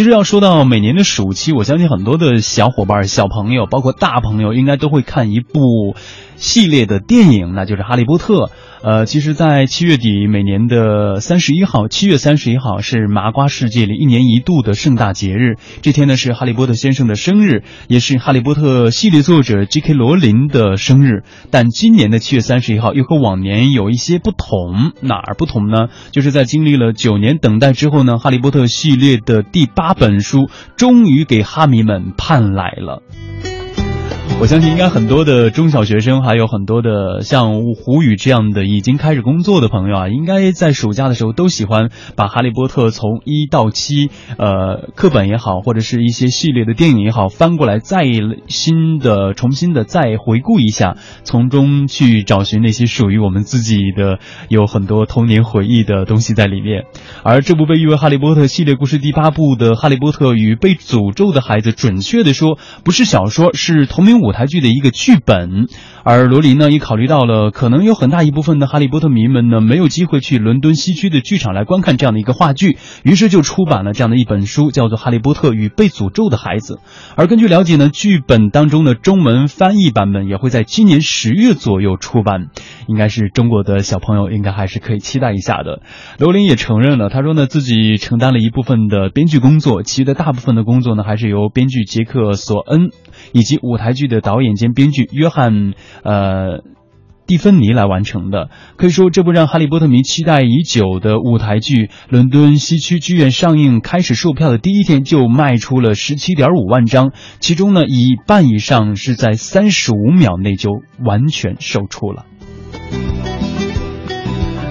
其实要说到每年的暑期，我相信很多的小伙伴、小朋友，包括大朋友，应该都会看一部系列的电影，那就是《哈利波特》。呃，其实，在七月底，每年的三十一号，七月三十一号是麻瓜世界里一年一度的盛大节日。这天呢，是哈利波特先生的生日，也是哈利波特系列作者 J.K. 罗琳的生日。但今年的七月三十一号又和往年有一些不同，哪儿不同呢？就是在经历了九年等待之后呢，哈利波特系列的第八本书终于给哈迷们盼来了。我相信应该很多的中小学生，还有很多的像胡宇这样的已经开始工作的朋友啊，应该在暑假的时候都喜欢把《哈利波特》从一到七，呃，课本也好，或者是一些系列的电影也好，翻过来再新的、重新的再回顾一下，从中去找寻那些属于我们自己的有很多童年回忆的东西在里面。而这部被誉为《哈利波特》系列故事第八部的《哈利波特与被诅咒的孩子》，准确的说，不是小说，是同名舞台剧的一个剧本。而罗琳呢，也考虑到了可能有很大一部分的哈利波特迷们呢，没有机会去伦敦西区的剧场来观看这样的一个话剧，于是就出版了这样的一本书，叫做《哈利波特与被诅咒的孩子》。而根据了解呢，剧本当中的中文翻译版本也会在今年十月左右出版，应该是中国的小朋友应该还是可以期待一下的。罗琳也承认了，他说呢，自己承担了一部分的编剧工作，其余的大部分的工作呢，还是由编剧杰克·索恩以及舞台剧的导演兼编剧约翰。呃，蒂芬尼来完成的，可以说这部让哈利波特迷期待已久的舞台剧，伦敦西区剧院上映开始售票的第一天就卖出了十七点五万张，其中呢，一半以上是在三十五秒内就完全售出了。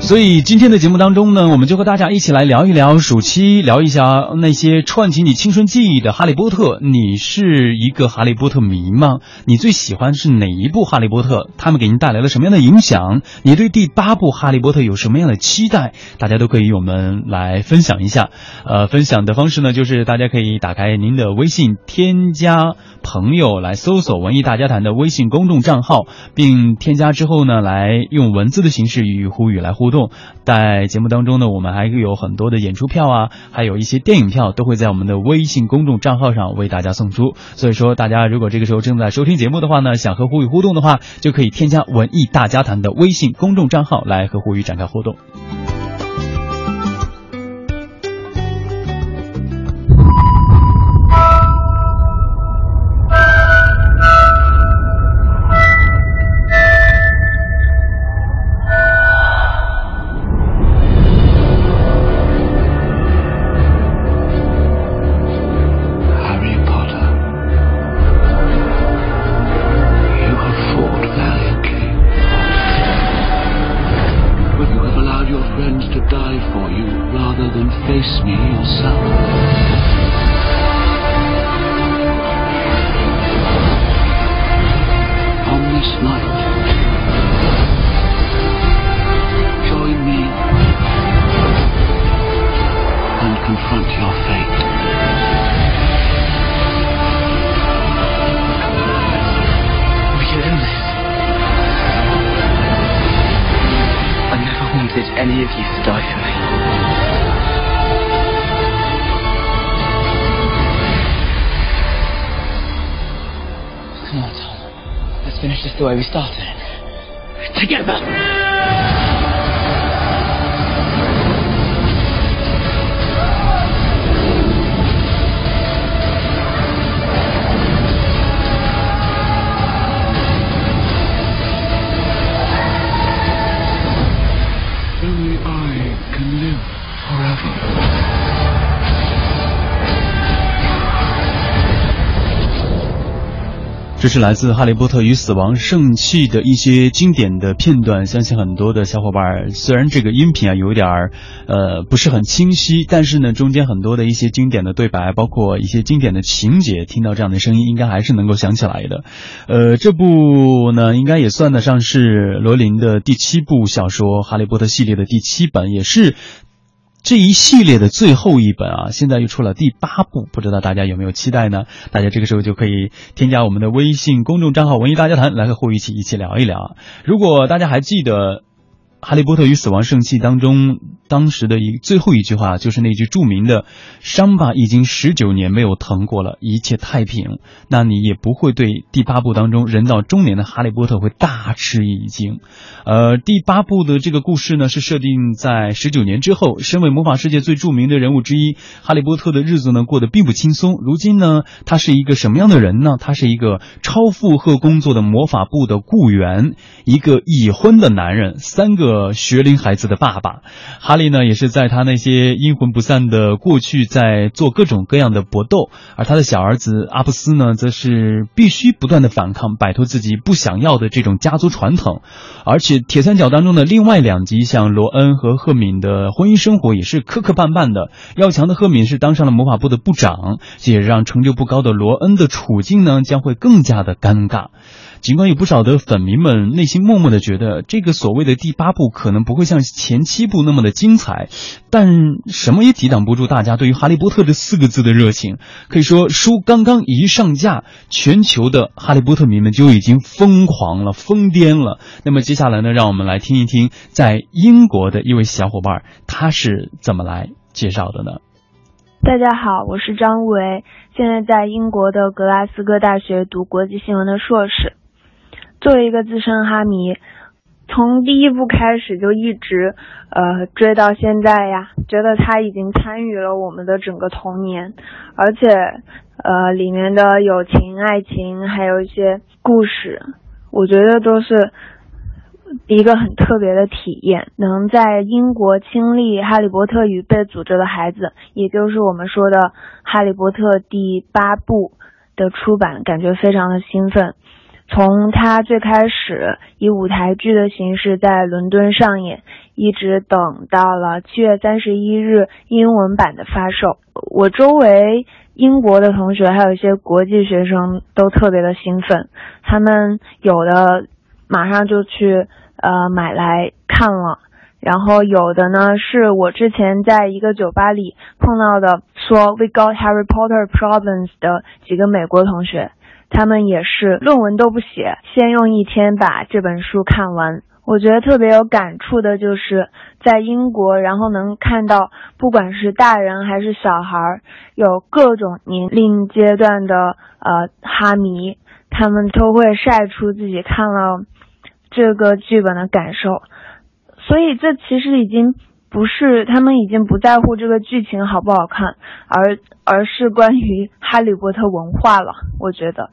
所以今天的节目当中呢，我们就和大家一起来聊一聊暑期，聊一下那些串起你青春记忆的《哈利波特》。你是一个哈利波特迷吗？你最喜欢是哪一部《哈利波特》？他们给您带来了什么样的影响？你对第八部《哈利波特》有什么样的期待？大家都可以与我们来分享一下。呃，分享的方式呢，就是大家可以打开您的微信，添加朋友来搜索“文艺大家谈”的微信公众账号，并添加之后呢，来用文字的形式与呼语来呼互动。在节目当中呢，我们还有很多的演出票啊，还有一些电影票都会在我们的微信公众账号上为大家送出。所以说，大家如果这个时候正在收听节目的话呢，想和胡宇互动的话，就可以添加“文艺大家谈”的微信公众账号来和胡宇展开互动。the way we started. Together! Only I can live forever. 这是来自《哈利波特与死亡圣器》的一些经典的片段，相信很多的小伙伴，虽然这个音频啊有点儿，呃不是很清晰，但是呢中间很多的一些经典的对白，包括一些经典的情节，听到这样的声音，应该还是能够想起来的。呃，这部呢应该也算得上是罗琳的第七部小说《哈利波特》系列的第七本，也是。这一系列的最后一本啊，现在又出了第八部，不知道大家有没有期待呢？大家这个时候就可以添加我们的微信公众账号“文艺大家谈”来和霍一起一起聊一聊。如果大家还记得。哈利波特与死亡圣器》当中当时的一最后一句话，就是那句著名的“伤疤已经十九年没有疼过了，一切太平”，那你也不会对第八部当中人到中年的哈利波特会大吃一惊。呃，第八部的这个故事呢，是设定在十九年之后，身为魔法世界最著名的人物之一，哈利波特的日子呢过得并不轻松。如今呢，他是一个什么样的人呢？他是一个超负荷工作的魔法部的雇员，一个已婚的男人，三个。学龄孩子的爸爸，哈利呢也是在他那些阴魂不散的过去在做各种各样的搏斗，而他的小儿子阿布斯呢，则是必须不断的反抗，摆脱自己不想要的这种家族传统。而且铁三角当中的另外两集，像罗恩和赫敏的婚姻生活也是磕磕绊绊的。要强的赫敏是当上了魔法部的部长，这也让成就不高的罗恩的处境呢将会更加的尴尬。尽管有不少的粉迷们内心默默的觉得这个所谓的第八部可能不会像前七部那么的精彩，但什么也抵挡不住大家对于《哈利波特》这四个字的热情。可以说，书刚刚一上架，全球的哈利波特迷们就已经疯狂了、疯癫了。那么接下来呢，让我们来听一听在英国的一位小伙伴他是怎么来介绍的呢？大家好，我是张维，现在在英国的格拉斯哥大学读国际新闻的硕士。作为一个资深哈迷，从第一部开始就一直呃追到现在呀，觉得他已经参与了我们的整个童年，而且呃里面的友情、爱情，还有一些故事，我觉得都是一个很特别的体验。能在英国亲历《哈利波特与被诅咒的孩子》，也就是我们说的《哈利波特》第八部的出版，感觉非常的兴奋。从它最开始以舞台剧的形式在伦敦上演，一直等到了七月三十一日英文版的发售，我周围英国的同学还有一些国际学生都特别的兴奋，他们有的马上就去呃买来看了，然后有的呢是我之前在一个酒吧里碰到的，说 We got Harry Potter problems 的几个美国同学。他们也是论文都不写，先用一天把这本书看完。我觉得特别有感触的就是在英国，然后能看到不管是大人还是小孩，有各种年龄阶段的呃哈迷，他们都会晒出自己看了这个剧本的感受。所以这其实已经不是他们已经不在乎这个剧情好不好看，而而是关于哈利波特文化了。我觉得。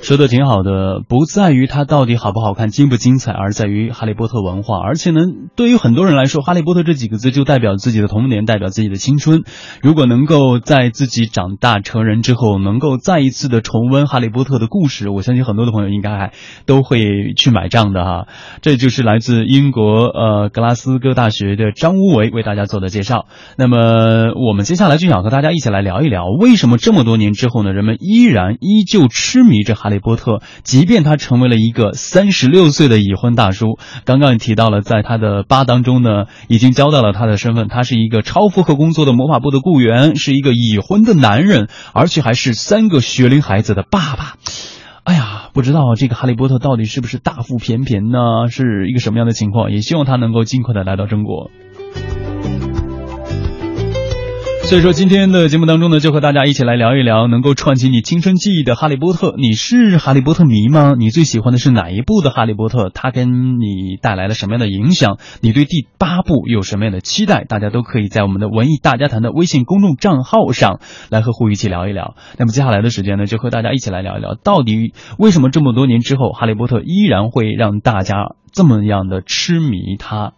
说的挺好的，不在于它到底好不好看、精不精彩，而在于哈利波特文化。而且呢，对于很多人来说，哈利波特这几个字就代表自己的童年，代表自己的青春。如果能够在自己长大成人之后，能够再一次的重温哈利波特的故事，我相信很多的朋友应该还都会去买账的哈。这就是来自英国呃格拉斯哥大学的张无为为大家做的介绍。那么我们接下来就想和大家一起来聊一聊，为什么这么多年之后呢，人们依然依旧痴迷着哈。哈利波特，即便他成为了一个三十六岁的已婚大叔，刚刚也提到了，在他的八当中呢，已经交代了他的身份，他是一个超负荷工作的魔法部的雇员，是一个已婚的男人，而且还是三个学龄孩子的爸爸。哎呀，不知道这个哈利波特到底是不是大腹便便呢？是一个什么样的情况？也希望他能够尽快的来到中国。所以说，今天的节目当中呢，就和大家一起来聊一聊能够串起你青春记忆的《哈利波特》。你是哈利波特迷吗？你最喜欢的是哪一部的《哈利波特》？它跟你带来了什么样的影响？你对第八部有什么样的期待？大家都可以在我们的文艺大家谈的微信公众账号上来和胡一起聊一聊。那么接下来的时间呢，就和大家一起来聊一聊，到底为什么这么多年之后，《哈利波特》依然会让大家这么样的痴迷它？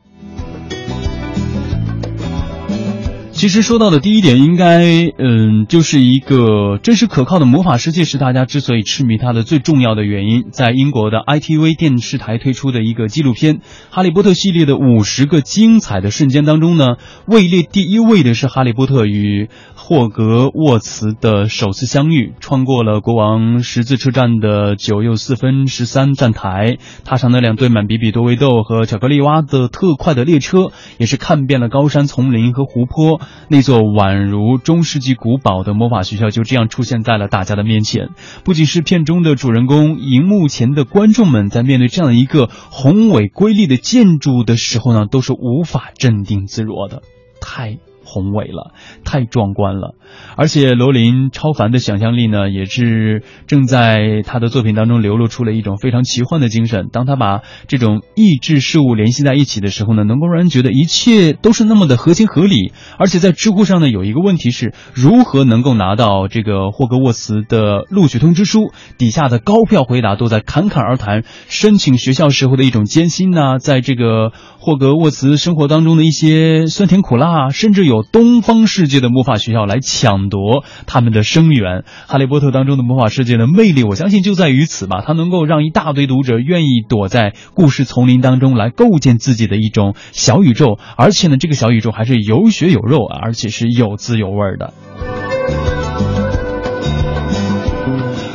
其实说到的第一点，应该嗯，就是一个真实可靠的魔法世界是大家之所以痴迷它的最重要的原因。在英国的 ITV 电视台推出的一个纪录片《哈利波特》系列的五十个精彩的瞬间当中呢，位列第一位的是哈利波特与霍格沃茨的首次相遇，穿过了国王十字车站的九又四分十三站台，踏上那辆堆满比比多维豆和巧克力蛙的特快的列车，也是看遍了高山丛林和湖泊。那座宛如中世纪古堡的魔法学校就这样出现在了大家的面前。不仅是片中的主人公，荧幕前的观众们在面对这样一个宏伟瑰丽的建筑的时候呢，都是无法镇定自若的。太。宏伟了，太壮观了，而且罗琳超凡的想象力呢，也是正在他的作品当中流露出了一种非常奇幻的精神。当他把这种意志事物联系在一起的时候呢，能够让人觉得一切都是那么的合情合理。而且在知乎上呢，有一个问题是如何能够拿到这个霍格沃茨的录取通知书？底下的高票回答都在侃侃而谈申请学校时候的一种艰辛呢，在这个霍格沃茨生活当中的一些酸甜苦辣，甚至有。东方世界的魔法学校来抢夺他们的生源，《哈利波特》当中的魔法世界的魅力，我相信就在于此吧。它能够让一大堆读者愿意躲在故事丛林当中来构建自己的一种小宇宙，而且呢，这个小宇宙还是有血有肉啊，而且是有滋有味的。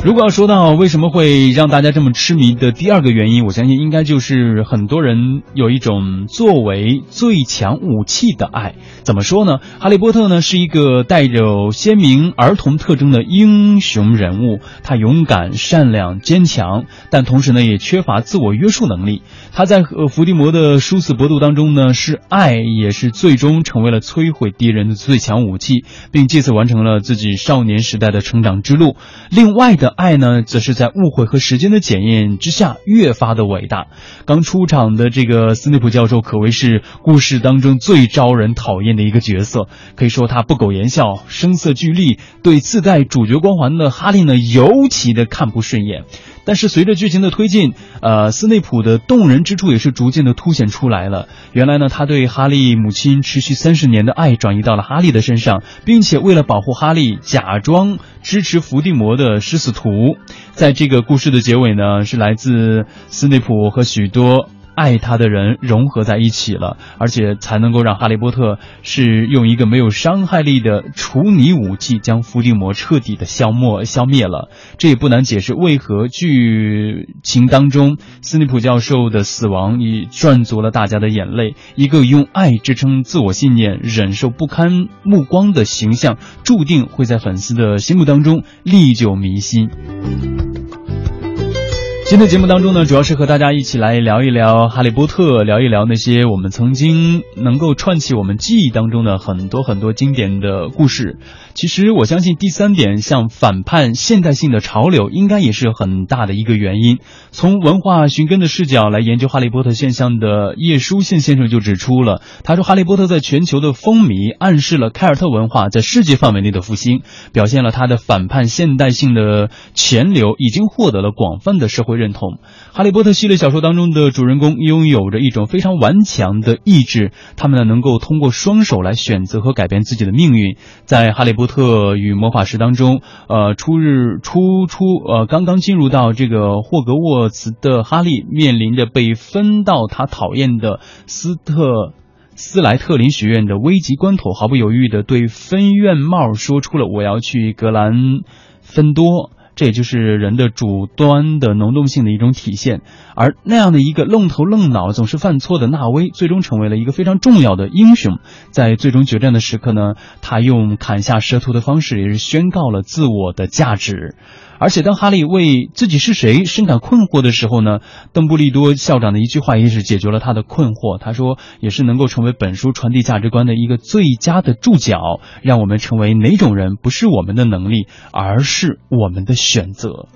如果要说到为什么会让大家这么痴迷的第二个原因，我相信应该就是很多人有一种作为最强武器的爱。怎么说呢？哈利波特呢是一个带有鲜明儿童特征的英雄人物，他勇敢、善良、坚强，但同时呢也缺乏自我约束能力。他在和伏地魔的殊死搏斗当中呢，是爱也是最终成为了摧毁敌人的最强武器，并借此完成了自己少年时代的成长之路。另外的。爱呢，则是在误会和时间的检验之下越发的伟大。刚出场的这个斯内普教授可谓是故事当中最招人讨厌的一个角色，可以说他不苟言笑、声色俱厉，对自带主角光环的哈利呢尤其的看不顺眼。但是随着剧情的推进，呃，斯内普的动人之处也是逐渐的凸显出来了。原来呢，他对哈利母亲持续三十年的爱转移到了哈利的身上，并且为了保护哈利，假装支持伏地魔的食死徒。在这个故事的结尾呢，是来自斯内普和许多。爱他的人融合在一起了，而且才能够让哈利波特是用一个没有伤害力的除泥武器将伏地魔彻底的消磨消灭了。这也不难解释为何剧情当中斯内普教授的死亡已赚足了大家的眼泪。一个用爱支撑自我信念、忍受不堪目光的形象，注定会在粉丝的心目当中历久弥新。今天节目当中呢，主要是和大家一起来聊一聊《哈利波特》，聊一聊那些我们曾经能够串起我们记忆当中的很多很多经典的故事。其实我相信第三点，像反叛现代性的潮流，应该也是很大的一个原因。从文化寻根的视角来研究《哈利波特》现象的叶舒信先生就指出了，他说《哈利波特》在全球的风靡，暗示了凯尔特文化在世界范围内的复兴，表现了他的反叛现代性的潜流已经获得了广泛的社会。认同，哈利波特系列小说当中的主人公拥有着一种非常顽强的意志，他们呢能够通过双手来选择和改变自己的命运。在哈利波特与魔法师当中，呃，初日初初呃刚刚进入到这个霍格沃茨的哈利，面临着被分到他讨厌的斯特斯莱特林学院的危急关头，毫不犹豫的对分院帽说出了我要去格兰芬多。这也就是人的主端的能动性的一种体现，而那样的一个愣头愣脑、总是犯错的纳威，最终成为了一个非常重要的英雄。在最终决战的时刻呢，他用砍下蛇头的方式，也是宣告了自我的价值。而且，当哈利为自己是谁深感困惑的时候呢？邓布利多校长的一句话也是解决了他的困惑。他说：“也是能够成为本书传递价值观的一个最佳的注脚，让我们成为哪种人，不是我们的能力，而是我们的选择。”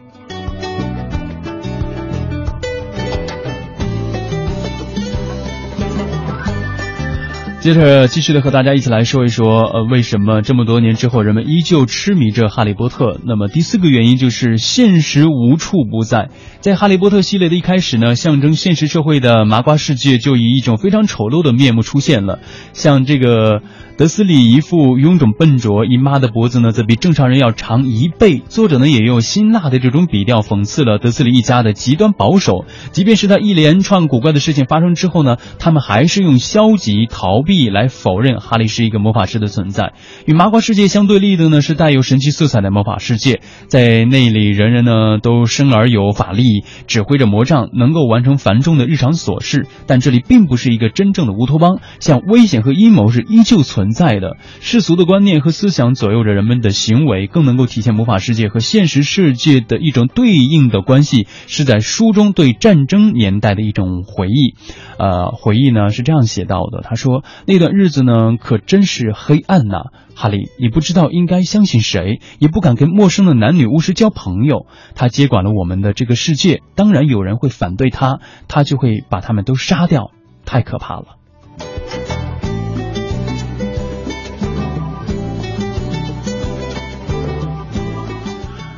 接着继续的和大家一起来说一说，呃，为什么这么多年之后人们依旧痴迷着哈利波特？那么第四个原因就是现实无处不在。在哈利波特系列的一开始呢，象征现实社会的麻瓜世界就以一种非常丑陋的面目出现了，像这个。德斯里一副臃肿笨拙，姨妈的脖子呢则比正常人要长一倍。作者呢也用辛辣的这种笔调讽刺了德斯里一家的极端保守。即便是在一连串古怪的事情发生之后呢，他们还是用消极逃避来否认哈利是一个魔法师的存在。与麻瓜世界相对立的呢是带有神奇色彩的魔法世界，在那里人人呢都生而有法力，指挥着魔杖，能够完成繁重的日常琐事。但这里并不是一个真正的乌托邦，像危险和阴谋是依旧存。在的。世俗的观念和思想左右着人们的行为，更能够体现魔法世界和现实世界的一种对应的关系。是在书中对战争年代的一种回忆。呃，回忆呢是这样写到的：他说那段日子呢可真是黑暗呐，哈利，你不知道应该相信谁，也不敢跟陌生的男女巫师交朋友。他接管了我们的这个世界，当然有人会反对他，他就会把他们都杀掉。太可怕了。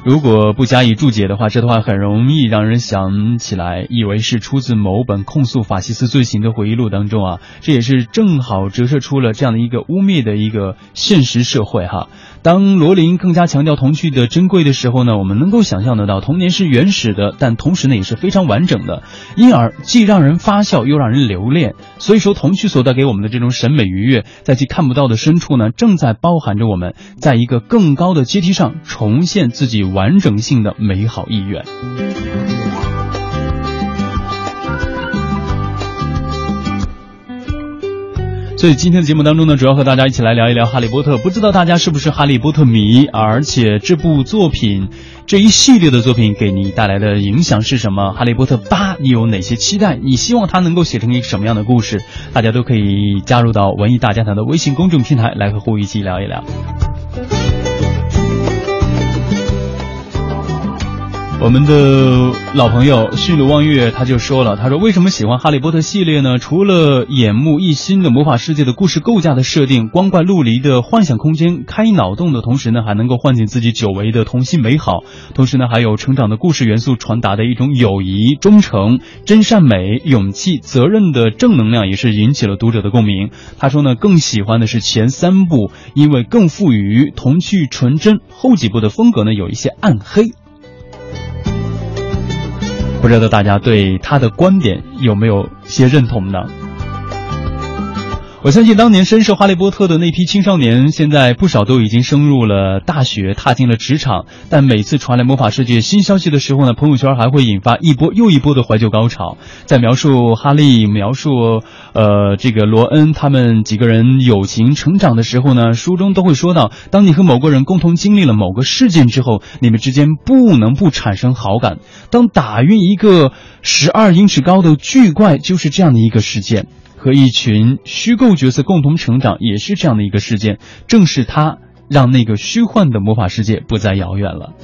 如果不加以注解的话，这段话很容易让人想起来，以为是出自某本控诉法西斯罪行的回忆录当中啊。这也是正好折射出了这样的一个污蔑的一个现实社会哈。当罗琳更加强调童趣的珍贵的时候呢，我们能够想象得到，童年是原始的，但同时呢也是非常完整的，因而既让人发笑又让人留恋。所以说，童趣所带给我们的这种审美愉悦，在其看不到的深处呢，正在包含着我们在一个更高的阶梯上重现自己完整性的美好意愿。所以今天的节目当中呢，主要和大家一起来聊一聊《哈利波特》。不知道大家是不是《哈利波特》迷？而且这部作品这一系列的作品给你带来的影响是什么？《哈利波特》八，你有哪些期待？你希望它能够写成一个什么样的故事？大家都可以加入到文艺大家谈的微信公众平台来和胡一起聊一聊。我们的老朋友旭鲁望月他就说了，他说为什么喜欢哈利波特系列呢？除了眼目一新的魔法世界的故事构架的设定，光怪陆离的幻想空间，开脑洞的同时呢，还能够唤醒自己久违的童心美好，同时呢，还有成长的故事元素传达的一种友谊、忠诚、真善美、勇气、责任的正能量，也是引起了读者的共鸣。他说呢，更喜欢的是前三部，因为更富于童趣纯真，后几部的风格呢有一些暗黑。不知道大家对他的观点有没有些认同呢？我相信当年深受哈利波特的那批青少年，现在不少都已经升入了大学，踏进了职场。但每次传来魔法世界新消息的时候呢，朋友圈还会引发一波又一波的怀旧高潮。在描述哈利、描述呃这个罗恩他们几个人友情成长的时候呢，书中都会说到，当你和某个人共同经历了某个事件之后，你们之间不能不产生好感。当打晕一个十二英尺高的巨怪，就是这样的一个事件。和一群虚构角色共同成长，也是这样的一个事件。正是他让那个虚幻的魔法世界不再遥远了。